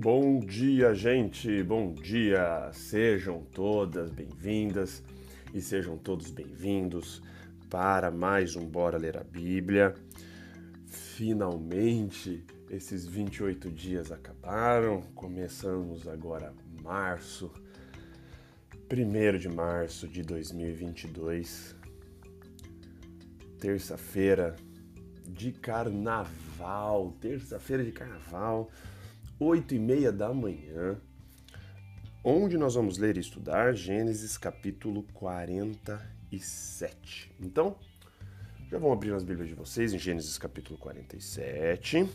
Bom dia, gente! Bom dia! Sejam todas bem-vindas e sejam todos bem-vindos para mais um Bora Ler a Bíblia. Finalmente, esses 28 dias acabaram, começamos agora março, 1 de março de 2022, terça-feira de carnaval, terça-feira de carnaval, 8 e meia da manhã, onde nós vamos ler e estudar Gênesis capítulo 47. Então, já vão abrir as Bíblias de vocês em Gênesis capítulo 47.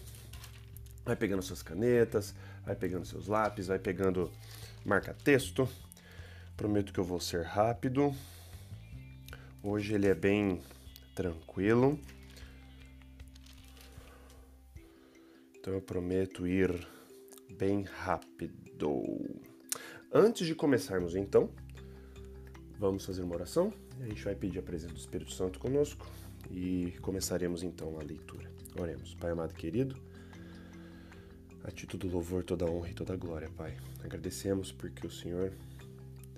Vai pegando suas canetas, vai pegando seus lápis, vai pegando marca-texto. Prometo que eu vou ser rápido. Hoje ele é bem tranquilo. Então eu prometo ir bem rápido. Antes de começarmos então, vamos fazer uma oração a gente vai pedir a presença do Espírito Santo conosco e começaremos então a leitura. Oremos. Pai amado e querido, a ti todo louvor, toda honra e toda glória, Pai. Agradecemos porque o Senhor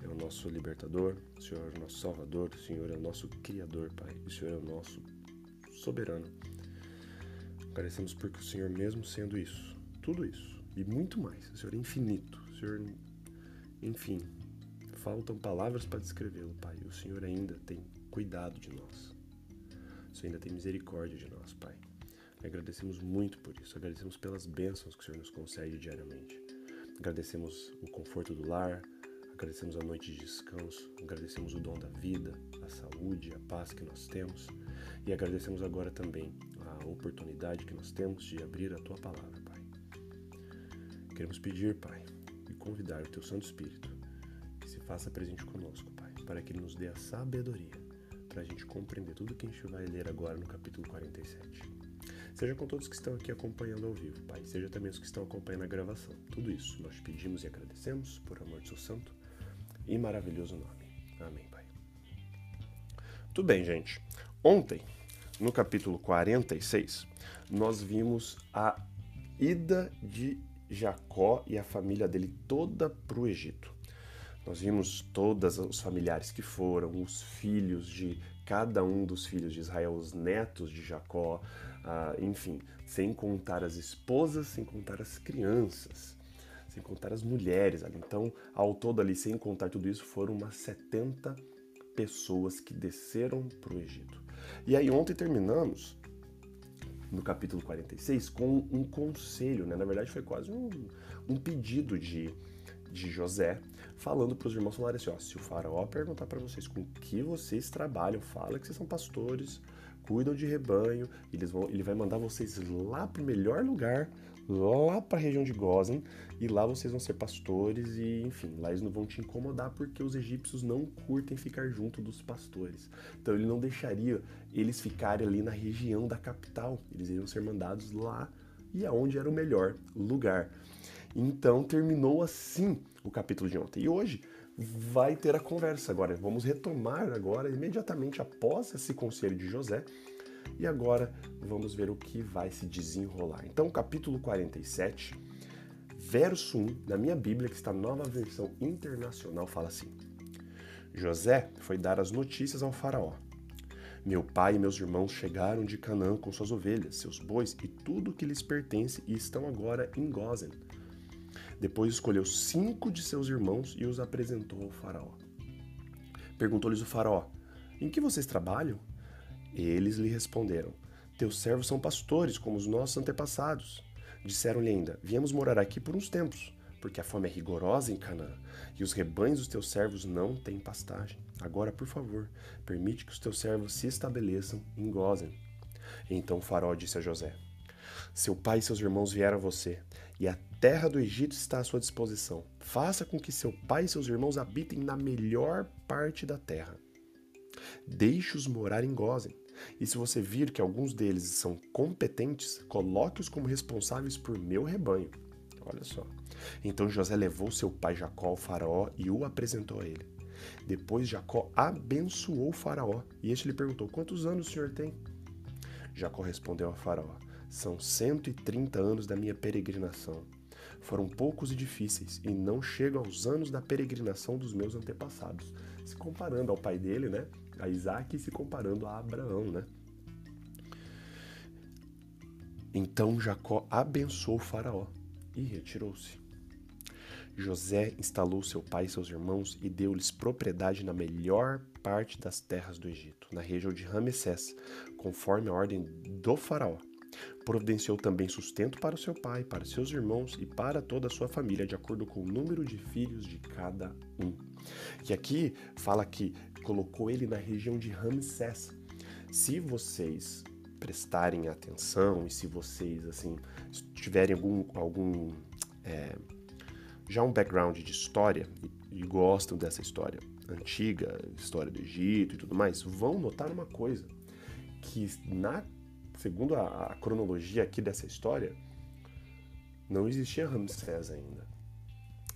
é o nosso libertador, o Senhor é o nosso salvador, o Senhor é o nosso criador, Pai. O Senhor é o nosso soberano. Agradecemos porque o Senhor, mesmo sendo isso, tudo isso e muito mais, o Senhor é infinito, o Senhor, enfim, faltam palavras para descrevê-lo, Pai. O Senhor ainda tem cuidado de nós, o Senhor ainda tem misericórdia de nós, Pai. Agradecemos muito por isso, agradecemos pelas bênçãos que o Senhor nos concede diariamente. Agradecemos o conforto do lar, agradecemos a noite de descanso, agradecemos o dom da vida, a saúde, a paz que nós temos e agradecemos agora também a oportunidade que nós temos de abrir a tua palavra. Queremos pedir, Pai, e convidar o teu Santo Espírito que se faça presente conosco, Pai, para que ele nos dê a sabedoria para a gente compreender tudo que a gente vai ler agora no capítulo 47. Seja com todos que estão aqui acompanhando ao vivo, Pai, seja também os que estão acompanhando a gravação. Tudo isso nós pedimos e agradecemos por amor do seu santo e maravilhoso nome. Amém, Pai. Tudo bem, gente. Ontem no capítulo 46, nós vimos a ida de Jacó e a família dele toda para o Egito. Nós vimos todos os familiares que foram, os filhos de cada um dos filhos de Israel, os netos de Jacó, uh, enfim, sem contar as esposas, sem contar as crianças, sem contar as mulheres ali. Então, ao todo ali, sem contar tudo isso, foram umas 70 pessoas que desceram para o Egito. E aí ontem terminamos no capítulo 46 com um conselho, né? Na verdade foi quase um, um pedido de, de José falando para os irmãos falarem assim, ó, se o faraó perguntar para vocês com que vocês trabalham, fala que vocês são pastores, cuidam de rebanho, eles vão, ele vai mandar vocês lá para o melhor lugar, lá para a região de Gozen, e lá vocês vão ser pastores e, enfim, lá eles não vão te incomodar porque os egípcios não curtem ficar junto dos pastores. Então ele não deixaria eles ficarem ali na região da capital, eles iriam ser mandados lá e aonde era o melhor lugar. Então terminou assim o capítulo de ontem. E hoje vai ter a conversa agora. Vamos retomar agora imediatamente após esse conselho de José e agora vamos ver o que vai se desenrolar. Então, capítulo 47, verso 1 da minha Bíblia, que está nova versão internacional, fala assim: José foi dar as notícias ao Faraó. Meu pai e meus irmãos chegaram de Canaã com suas ovelhas, seus bois e tudo que lhes pertence e estão agora em Gozen. Depois escolheu cinco de seus irmãos e os apresentou ao Faraó. Perguntou-lhes o Faraó: Em que vocês trabalham? Eles lhe responderam: Teus servos são pastores, como os nossos antepassados. Disseram-lhe ainda: Viemos morar aqui por uns tempos, porque a fome é rigorosa em Canaã, e os rebanhos dos teus servos não têm pastagem. Agora, por favor, permite que os teus servos se estabeleçam em Gozen. Então faraó disse a José: Seu pai e seus irmãos vieram a você, e a terra do Egito está à sua disposição. Faça com que seu pai e seus irmãos habitem na melhor parte da terra. Deixe-os morar em Gozen e se você vir que alguns deles são competentes, coloque-os como responsáveis por meu rebanho. Olha só. Então José levou seu pai Jacó ao faraó e o apresentou a ele. Depois Jacó abençoou o faraó e este lhe perguntou: Quantos anos o senhor tem? Jacó respondeu ao faraó: São 130 anos da minha peregrinação. foram poucos e difíceis e não chegam aos anos da peregrinação dos meus antepassados. Se comparando ao pai dele, né? A Isaac se comparando a Abraão, né? Então Jacó abençoou Faraó e retirou-se. José instalou seu pai e seus irmãos e deu-lhes propriedade na melhor parte das terras do Egito, na região de Ramessés, conforme a ordem do faraó. Providenciou também sustento para o seu pai, para seus irmãos e para toda a sua família, de acordo com o número de filhos de cada um. E aqui fala que colocou ele na região de Ramsés. Se vocês prestarem atenção e se vocês assim tiverem algum, algum é, já um background de história e, e gostam dessa história antiga, história do Egito e tudo mais, vão notar uma coisa que na segundo a, a cronologia aqui dessa história não existia Ramsés ainda.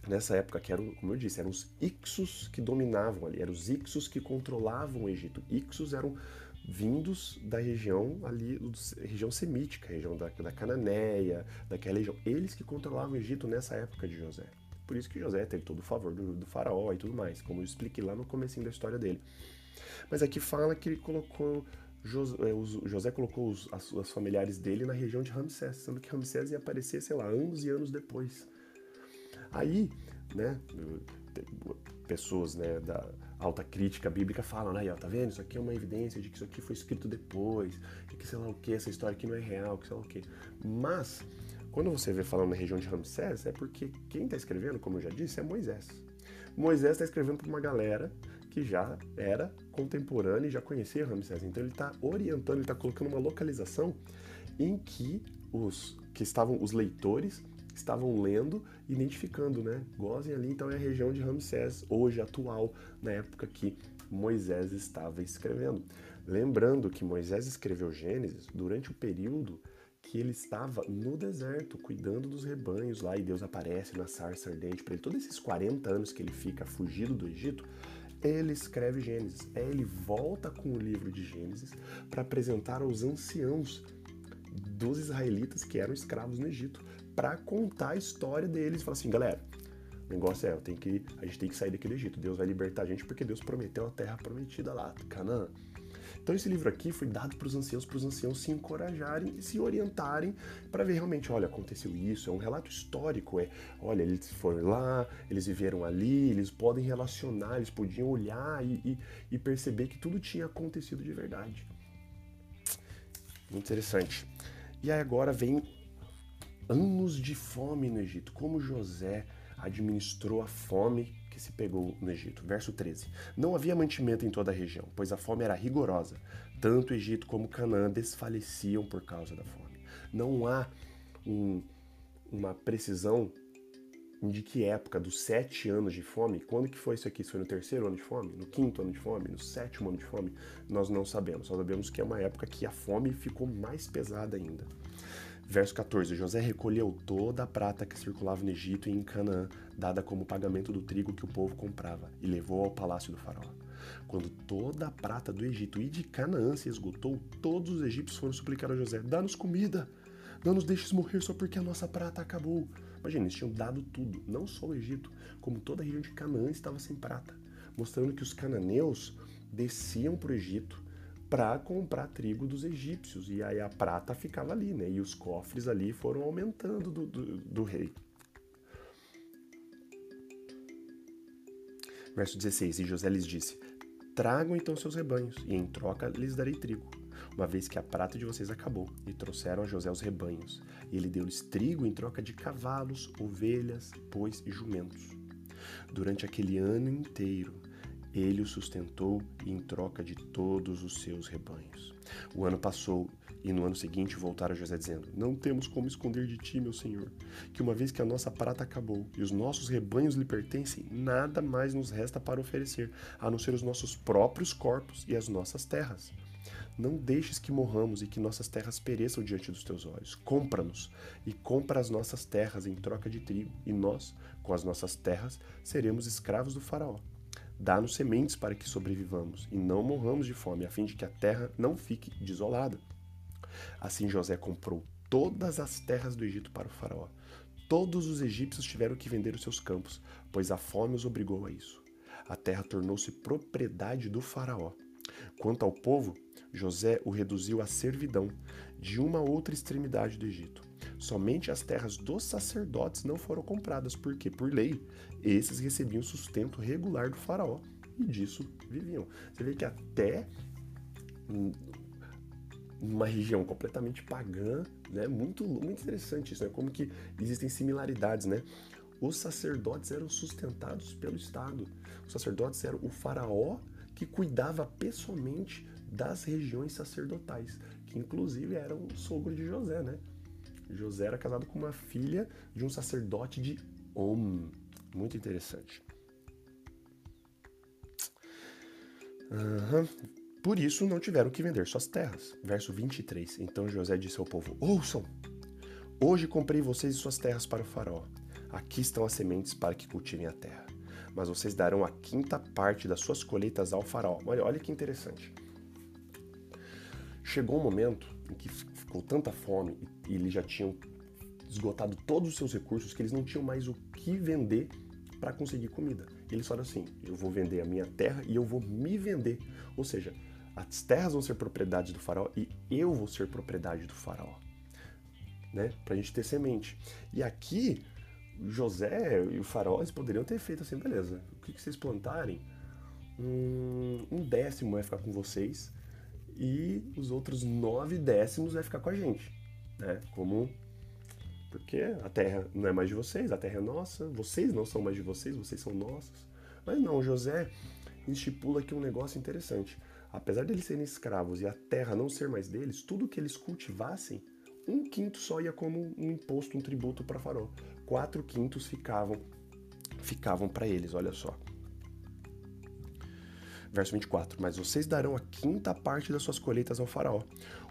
Nessa época, que eram, como eu disse, eram os Ixos que dominavam ali, eram os Ixos que controlavam o Egito. Ixos eram vindos da região ali, região semítica, região da, da Cananéia, daquela região. Eles que controlavam o Egito nessa época de José. Por isso que José teve todo o favor do, do faraó e tudo mais, como eu expliquei lá no comecinho da história dele. Mas aqui fala que ele colocou José, é, José colocou os, as, os familiares dele na região de Ramsés, sendo que Ramsés ia aparecer, sei lá, anos e anos depois. Aí, né, pessoas né, da alta crítica bíblica falam, ó, tá vendo? Isso aqui é uma evidência de que isso aqui foi escrito depois, que sei lá o que, essa história aqui não é real, que sei lá o que. Mas, quando você vê falando na região de Ramsés, é porque quem está escrevendo, como eu já disse, é Moisés. Moisés está escrevendo para uma galera que já era contemporânea e já conhecia Ramsés. Então ele está orientando, ele está colocando uma localização em que os que estavam os leitores estavam lendo, identificando, né? Gozem ali, então é a região de Ramsés, hoje atual, na época que Moisés estava escrevendo. Lembrando que Moisés escreveu Gênesis durante o período que ele estava no deserto, cuidando dos rebanhos lá, e Deus aparece na sarça ardente para ele. Todos esses 40 anos que ele fica fugido do Egito, ele escreve Gênesis. É, ele volta com o livro de Gênesis para apresentar aos anciãos dos israelitas que eram escravos no Egito, para contar a história deles. Fala assim, galera, o negócio é, eu tenho que, a gente tem que sair daqui do Egito. Deus vai libertar a gente porque Deus prometeu a terra prometida lá, Canaã. Então esse livro aqui foi dado para os anciãos, para os anciãos se encorajarem e se orientarem para ver realmente, olha, aconteceu isso, é um relato histórico, é, olha, eles foram lá, eles viveram ali, eles podem relacionar, eles podiam olhar e, e, e perceber que tudo tinha acontecido de verdade. Interessante. E aí agora vem anos de fome no Egito, como José administrou a fome que se pegou no Egito. Verso 13. Não havia mantimento em toda a região, pois a fome era rigorosa. Tanto o Egito como Canaã desfaleciam por causa da fome. Não há um, uma precisão de que época, dos sete anos de fome, quando que foi isso aqui? Se foi no terceiro ano de fome? No quinto ano de fome? No sétimo ano de fome? Nós não sabemos. Só sabemos que é uma época que a fome ficou mais pesada ainda. Verso 14: José recolheu toda a prata que circulava no Egito e em Canaã, dada como pagamento do trigo que o povo comprava, e levou ao palácio do faraó. Quando toda a prata do Egito e de Canaã se esgotou, todos os egípcios foram suplicar a José: Dá-nos comida, não nos deixes morrer só porque a nossa prata acabou. Imagina, eles tinham dado tudo, não só o Egito, como toda a região de Canaã estava sem prata, mostrando que os cananeus desciam para o Egito para comprar trigo dos egípcios. E aí a prata ficava ali, né? E os cofres ali foram aumentando do, do, do rei. Verso 16: E José lhes disse: Tragam então seus rebanhos, e em troca lhes darei trigo, uma vez que a prata de vocês acabou. E trouxeram a José os rebanhos. E ele deu-lhes trigo em troca de cavalos, ovelhas, bois e jumentos. Durante aquele ano inteiro, ele o sustentou em troca de todos os seus rebanhos. O ano passou e no ano seguinte voltaram a José dizendo: Não temos como esconder de ti, meu senhor, que uma vez que a nossa prata acabou e os nossos rebanhos lhe pertencem, nada mais nos resta para oferecer, a não ser os nossos próprios corpos e as nossas terras. Não deixes que morramos e que nossas terras pereçam diante dos teus olhos. Compra-nos e compra as nossas terras em troca de trigo, e nós, com as nossas terras, seremos escravos do Faraó. Dá-nos sementes para que sobrevivamos e não morramos de fome, a fim de que a terra não fique desolada. Assim José comprou todas as terras do Egito para o faraó, Todos os egípcios tiveram que vender os seus campos, pois a fome os obrigou a isso. A terra tornou-se propriedade do Faraó. Quanto ao povo, José o reduziu à servidão, de uma outra extremidade do Egito. Somente as terras dos sacerdotes não foram compradas, porque, por lei, esses recebiam sustento regular do faraó e disso viviam. Você vê que até numa região completamente pagã, né? Muito, muito interessante isso, né? Como que existem similaridades, né? Os sacerdotes eram sustentados pelo Estado. Os sacerdotes eram o faraó que cuidava pessoalmente das regiões sacerdotais, que inclusive era o sogro de José, né? José era casado com uma filha de um sacerdote de Om. Muito interessante. Uhum. Por isso não tiveram que vender suas terras. Verso 23. Então José disse ao povo: Ouçam! Hoje comprei vocês e suas terras para o faraó. Aqui estão as sementes para que cultivem a terra. Mas vocês darão a quinta parte das suas colheitas ao faraó. Olha, olha que interessante. Chegou um momento em que ficou tanta fome e eles já tinham esgotado todos os seus recursos que eles não tinham mais o que vender para conseguir comida. Eles falaram assim: eu vou vender a minha terra e eu vou me vender. Ou seja, as terras vão ser propriedade do faraó e eu vou ser propriedade do faraó. Né? Para a gente ter semente. E aqui, José e o faraó poderiam ter feito assim: beleza, o que, que vocês plantarem? Um, um décimo vai ficar com vocês e os outros nove décimos vai ficar com a gente, né? Como porque a terra não é mais de vocês, a terra é nossa, vocês não são mais de vocês, vocês são nossos. Mas não, José estipula aqui um negócio interessante. Apesar de eles serem escravos e a terra não ser mais deles, tudo que eles cultivassem, um quinto só ia como um imposto, um tributo para Faraó. Quatro quintos ficavam ficavam para eles, olha só. Verso 24: Mas vocês darão a quinta parte das suas colheitas ao Faraó.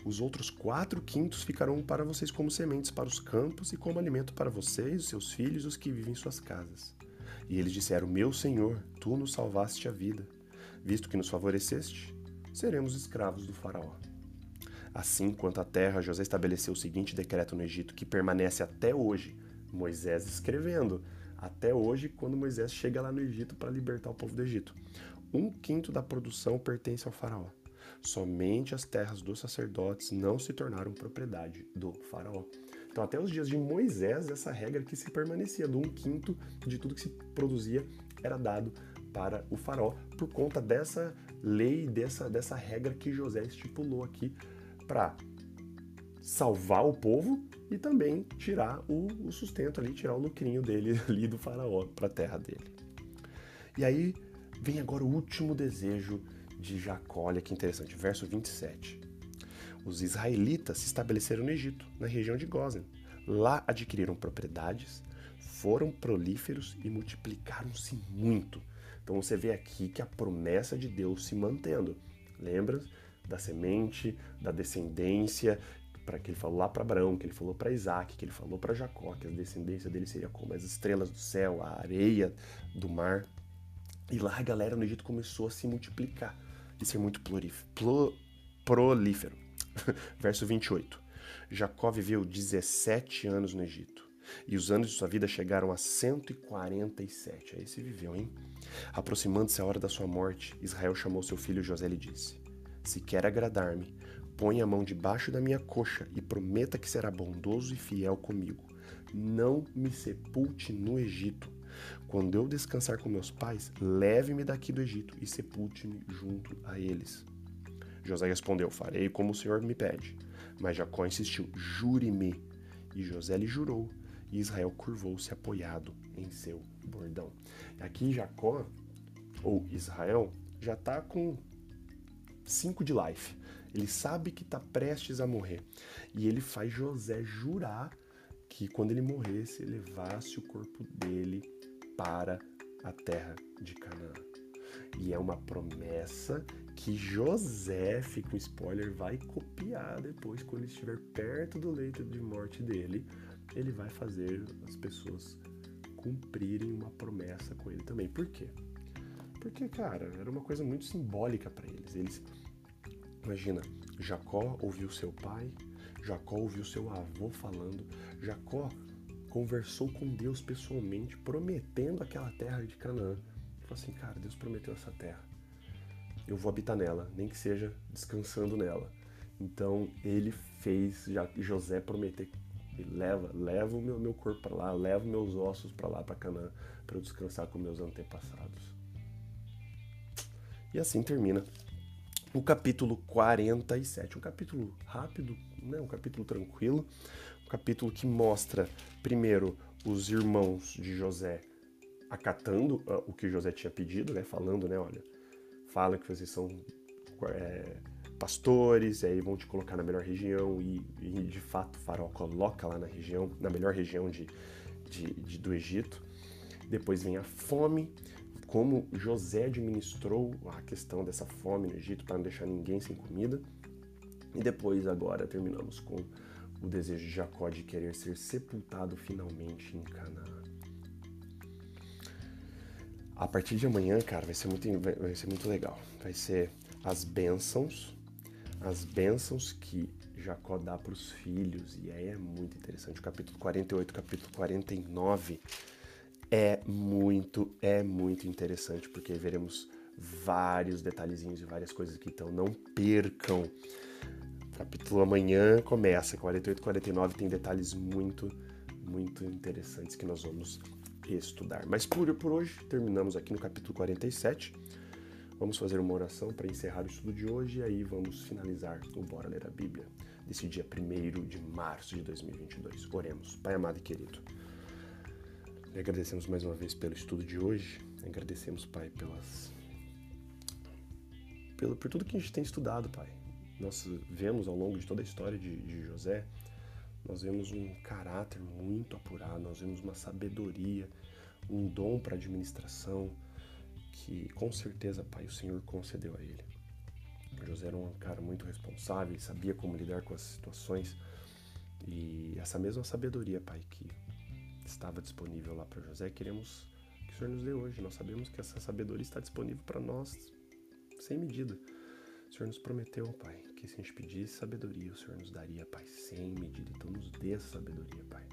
Os outros quatro quintos ficarão para vocês como sementes para os campos e como alimento para vocês, os seus filhos e os que vivem em suas casas. E eles disseram: Meu Senhor, tu nos salvaste a vida. Visto que nos favoreceste, seremos escravos do Faraó. Assim, quanto à terra, José estabeleceu o seguinte decreto no Egito, que permanece até hoje. Moisés escrevendo, até hoje, quando Moisés chega lá no Egito para libertar o povo do Egito um quinto da produção pertence ao faraó. Somente as terras dos sacerdotes não se tornaram propriedade do faraó. Então, até os dias de Moisés, essa regra que se permanecia, do um quinto de tudo que se produzia era dado para o faraó, por conta dessa lei, dessa, dessa regra que José estipulou aqui para salvar o povo e também tirar o, o, sustento ali, tirar o lucrinho dele ali do faraó para a terra dele. E aí Vem agora o último desejo de Jacó, olha que interessante, verso 27. Os israelitas se estabeleceram no Egito, na região de Gozen. Lá adquiriram propriedades, foram prolíferos e multiplicaram-se muito. Então você vê aqui que a promessa de Deus se mantendo. Lembra da semente, da descendência, para que ele falou lá para Abraão, que ele falou para Isaac, que ele falou para Jacó, que a descendência dele seria como as estrelas do céu, a areia do mar. E lá a galera no Egito começou a se multiplicar e ser muito prolífero. Verso 28. Jacó viveu 17 anos no Egito. E os anos de sua vida chegaram a 147. Aí se viveu, hein? Aproximando-se a hora da sua morte, Israel chamou seu filho José e lhe disse: Se quer agradar-me, põe a mão debaixo da minha coxa e prometa que será bondoso e fiel comigo. Não me sepulte no Egito, quando eu descansar com meus pais, leve-me daqui do Egito e sepulte-me junto a eles. José respondeu: Farei como o Senhor me pede. Mas Jacó insistiu: Jure-me. E José lhe jurou, e Israel curvou-se apoiado em seu bordão. Aqui Jacó, ou Israel, já está com cinco de life. Ele sabe que está prestes a morrer. E ele faz José jurar que quando ele morresse, levasse o corpo dele para a terra de Canaã. E é uma promessa que José, fica um spoiler, vai copiar depois, quando ele estiver perto do leito de morte dele. Ele vai fazer as pessoas cumprirem uma promessa com ele também. Por quê? Porque, cara, era uma coisa muito simbólica para eles. Eles, imagina, Jacó ouviu seu pai, Jacó ouviu seu avô falando, Jacó conversou com Deus pessoalmente, prometendo aquela terra de Canaã. Falou assim, cara, Deus prometeu essa terra. Eu vou habitar nela, nem que seja descansando nela. Então ele fez já José prometer leva, leva o meu, meu corpo para lá, leva meus ossos para lá, para Canaã, para eu descansar com meus antepassados. E assim termina o capítulo 47. Um capítulo rápido, né? um capítulo tranquilo, capítulo que mostra, primeiro, os irmãos de José acatando uh, o que José tinha pedido, né? falando, né? Olha, fala que vocês são é, pastores, aí vão te colocar na melhor região, e, e, de fato faraó coloca lá na região, na melhor região de, de, de do Egito. Depois vem a fome, como José administrou a questão dessa fome no Egito para não deixar ninguém sem comida. E depois, agora, terminamos com o desejo de Jacó de querer ser sepultado finalmente em Canaã. A partir de amanhã, cara, vai ser muito, vai ser muito legal. Vai ser as bênçãos, as bênçãos que Jacó dá para os filhos. E aí é muito interessante. O capítulo 48, capítulo 49 é muito, é muito interessante, porque veremos vários detalhezinhos e várias coisas aqui, então não percam. Capítulo amanhã começa, 48 e 49 tem detalhes muito, muito interessantes que nós vamos estudar. Mas por, por hoje, terminamos aqui no capítulo 47. Vamos fazer uma oração para encerrar o estudo de hoje e aí vamos finalizar o Bora Ler a Bíblia desse dia 1 de março de 2022. Oremos. Pai amado e querido, agradecemos mais uma vez pelo estudo de hoje. Agradecemos, Pai, pelas pelo, por tudo que a gente tem estudado, Pai. Nós vemos ao longo de toda a história de, de José, nós vemos um caráter muito apurado, nós vemos uma sabedoria, um dom para administração que com certeza, Pai, o Senhor concedeu a ele. José era um cara muito responsável, ele sabia como lidar com as situações e essa mesma sabedoria, Pai, que estava disponível lá para José, queremos que o Senhor nos dê hoje. Nós sabemos que essa sabedoria está disponível para nós sem medida. O Senhor nos prometeu, Pai, que se a gente pedisse sabedoria, o Senhor nos daria, Pai, sem medida. Então nos dê essa sabedoria, Pai.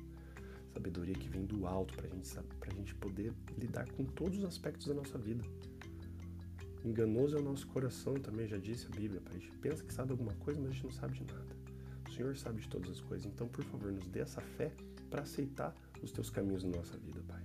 Sabedoria que vem do alto para gente, a gente poder lidar com todos os aspectos da nossa vida. Enganoso é o nosso coração, também já disse a Bíblia, Pai. A gente pensa que sabe alguma coisa, mas a gente não sabe de nada. O Senhor sabe de todas as coisas. Então, por favor, nos dê essa fé para aceitar os teus caminhos na nossa vida, Pai.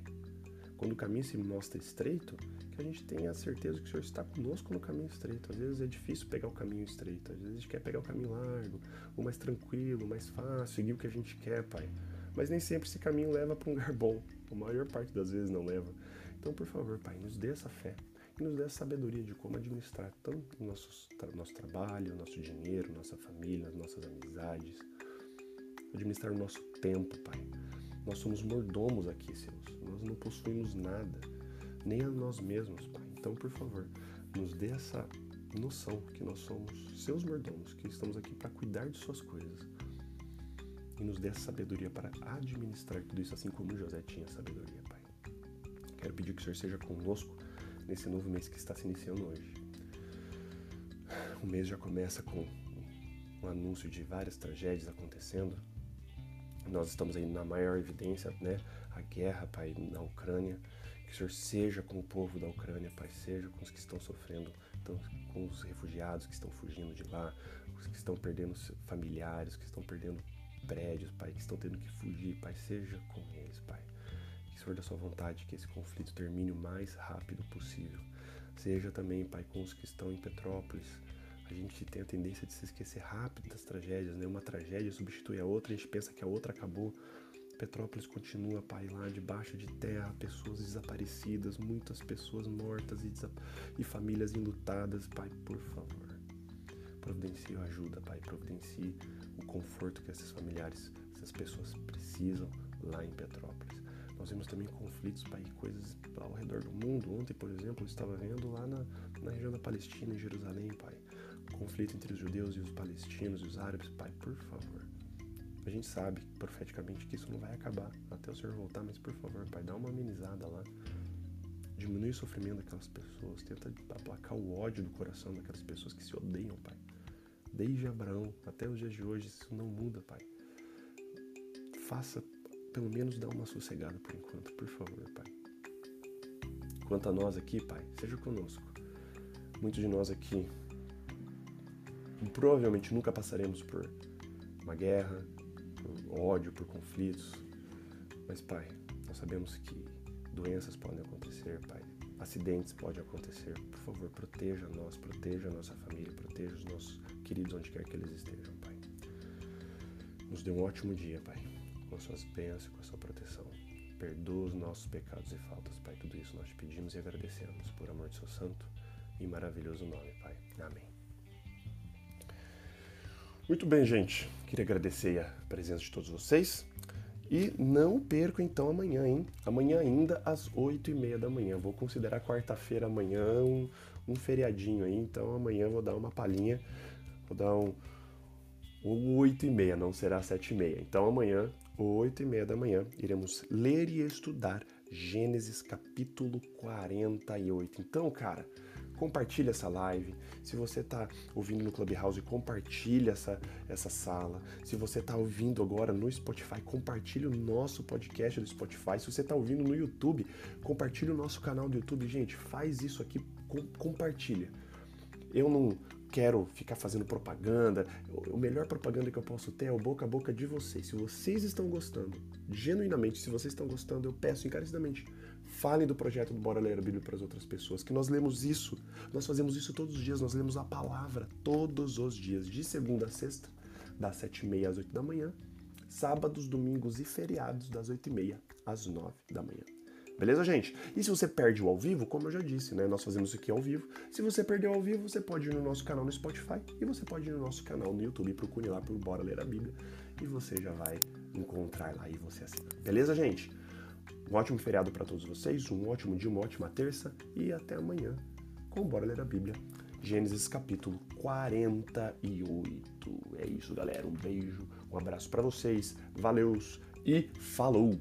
Quando o caminho se mostra estreito, a gente tenha a certeza que o Senhor está conosco no caminho estreito. Às vezes é difícil pegar o caminho estreito, às vezes a gente quer pegar o caminho largo, o mais tranquilo, o mais fácil, seguir o que a gente quer, Pai. Mas nem sempre esse caminho leva para um lugar bom. A maior parte das vezes não leva. Então, por favor, Pai, nos dê essa fé e nos dê essa sabedoria de como administrar tanto o nosso, nosso trabalho, o nosso dinheiro, nossa família, nossas amizades, administrar o nosso tempo, Pai nós somos mordomos aqui, Senhor. Nós não possuímos nada, nem a nós mesmos, Pai. Então, por favor, nos dê essa noção que nós somos seus mordomos, que estamos aqui para cuidar de suas coisas. E nos dê essa sabedoria para administrar tudo isso, assim como José tinha sabedoria, Pai. Quero pedir que o Senhor seja conosco nesse novo mês que está se iniciando hoje. O mês já começa com um anúncio de várias tragédias acontecendo nós estamos aí na maior evidência, né? A guerra, Pai, na Ucrânia. Que o Senhor seja com o povo da Ucrânia, Pai, seja com os que estão sofrendo, com os refugiados que estão fugindo de lá, os que estão perdendo familiares, que estão perdendo prédios, Pai, que estão tendo que fugir, Pai, seja com eles, Pai. Que o Senhor da sua vontade que esse conflito termine o mais rápido possível. Seja também, Pai, com os que estão em Petrópolis, a gente tem a tendência de se esquecer rápido das tragédias, né? Uma tragédia substitui a outra, a gente pensa que a outra acabou. Petrópolis continua, pai, lá debaixo de terra, pessoas desaparecidas, muitas pessoas mortas e, e famílias enlutadas. Pai, por favor, providencie ajuda, Pai, providencie o conforto que esses familiares, essas pessoas precisam lá em Petrópolis. Nós vemos também conflitos, pai, coisas ao redor do mundo. Ontem, por exemplo, eu estava vendo lá na, na região da Palestina, em Jerusalém, pai, conflito entre os judeus e os palestinos e os árabes, pai, por favor. A gente sabe profeticamente que isso não vai acabar até o Senhor voltar, mas por favor, pai, dá uma amenizada lá. Diminui o sofrimento daquelas pessoas, tenta aplacar o ódio do coração daquelas pessoas que se odeiam, pai. Desde Abraão até os dias de hoje, isso não muda, pai. Faça pelo menos dá uma sossegada por enquanto, por favor, Pai. Quanto a nós aqui, Pai, seja conosco. Muitos de nós aqui provavelmente nunca passaremos por uma guerra, ódio, por conflitos. Mas, Pai, nós sabemos que doenças podem acontecer, Pai. Acidentes podem acontecer. Por favor, proteja nós, proteja a nossa família, proteja os nossos queridos onde quer que eles estejam, Pai. Nos dê um ótimo dia, Pai, com as suas bênçãos, com a sua proteção. Perdoa os nossos pecados e faltas, Pai. Tudo isso nós te pedimos e agradecemos por amor de seu santo e maravilhoso nome, Pai. Amém. Muito bem, gente. Queria agradecer a presença de todos vocês. E não perco então amanhã, hein? Amanhã ainda às 8 e meia da manhã. Vou considerar quarta-feira amanhã um, um, feriadinho aí, então amanhã vou dar uma palhinha, vou dar um, um 8 e meia, não será 7 e meia. Então amanhã, 8 e meia da manhã, iremos ler e estudar Gênesis capítulo 48. Então, cara, compartilha essa live. Se você está ouvindo no Clubhouse, compartilha essa, essa sala. Se você está ouvindo agora no Spotify, compartilha o nosso podcast do Spotify. Se você está ouvindo no YouTube, compartilha o nosso canal do YouTube. Gente, faz isso aqui, com, compartilha. Eu não quero ficar fazendo propaganda. O melhor propaganda que eu posso ter é o boca a boca de vocês. Se vocês estão gostando, genuinamente, se vocês estão gostando, eu peço encarecidamente, falem do projeto do Bora Ler a Bíblia para as outras pessoas, que nós lemos isso, nós fazemos isso todos os dias, nós lemos a palavra todos os dias, de segunda a sexta, das sete e meia às oito da manhã, sábados, domingos e feriados, das oito e meia às nove da manhã. Beleza, gente? E se você perde o ao vivo, como eu já disse, né? Nós fazemos isso aqui ao vivo. Se você perdeu ao vivo, você pode ir no nosso canal no Spotify e você pode ir no nosso canal no YouTube. Procure lá por Bora Ler a Bíblia e você já vai encontrar lá e você assina. Beleza, gente? Um ótimo feriado para todos vocês, um ótimo dia, uma ótima terça e até amanhã com Bora Ler a Bíblia. Gênesis capítulo 48. É isso, galera. Um beijo, um abraço para vocês. Valeus e falou!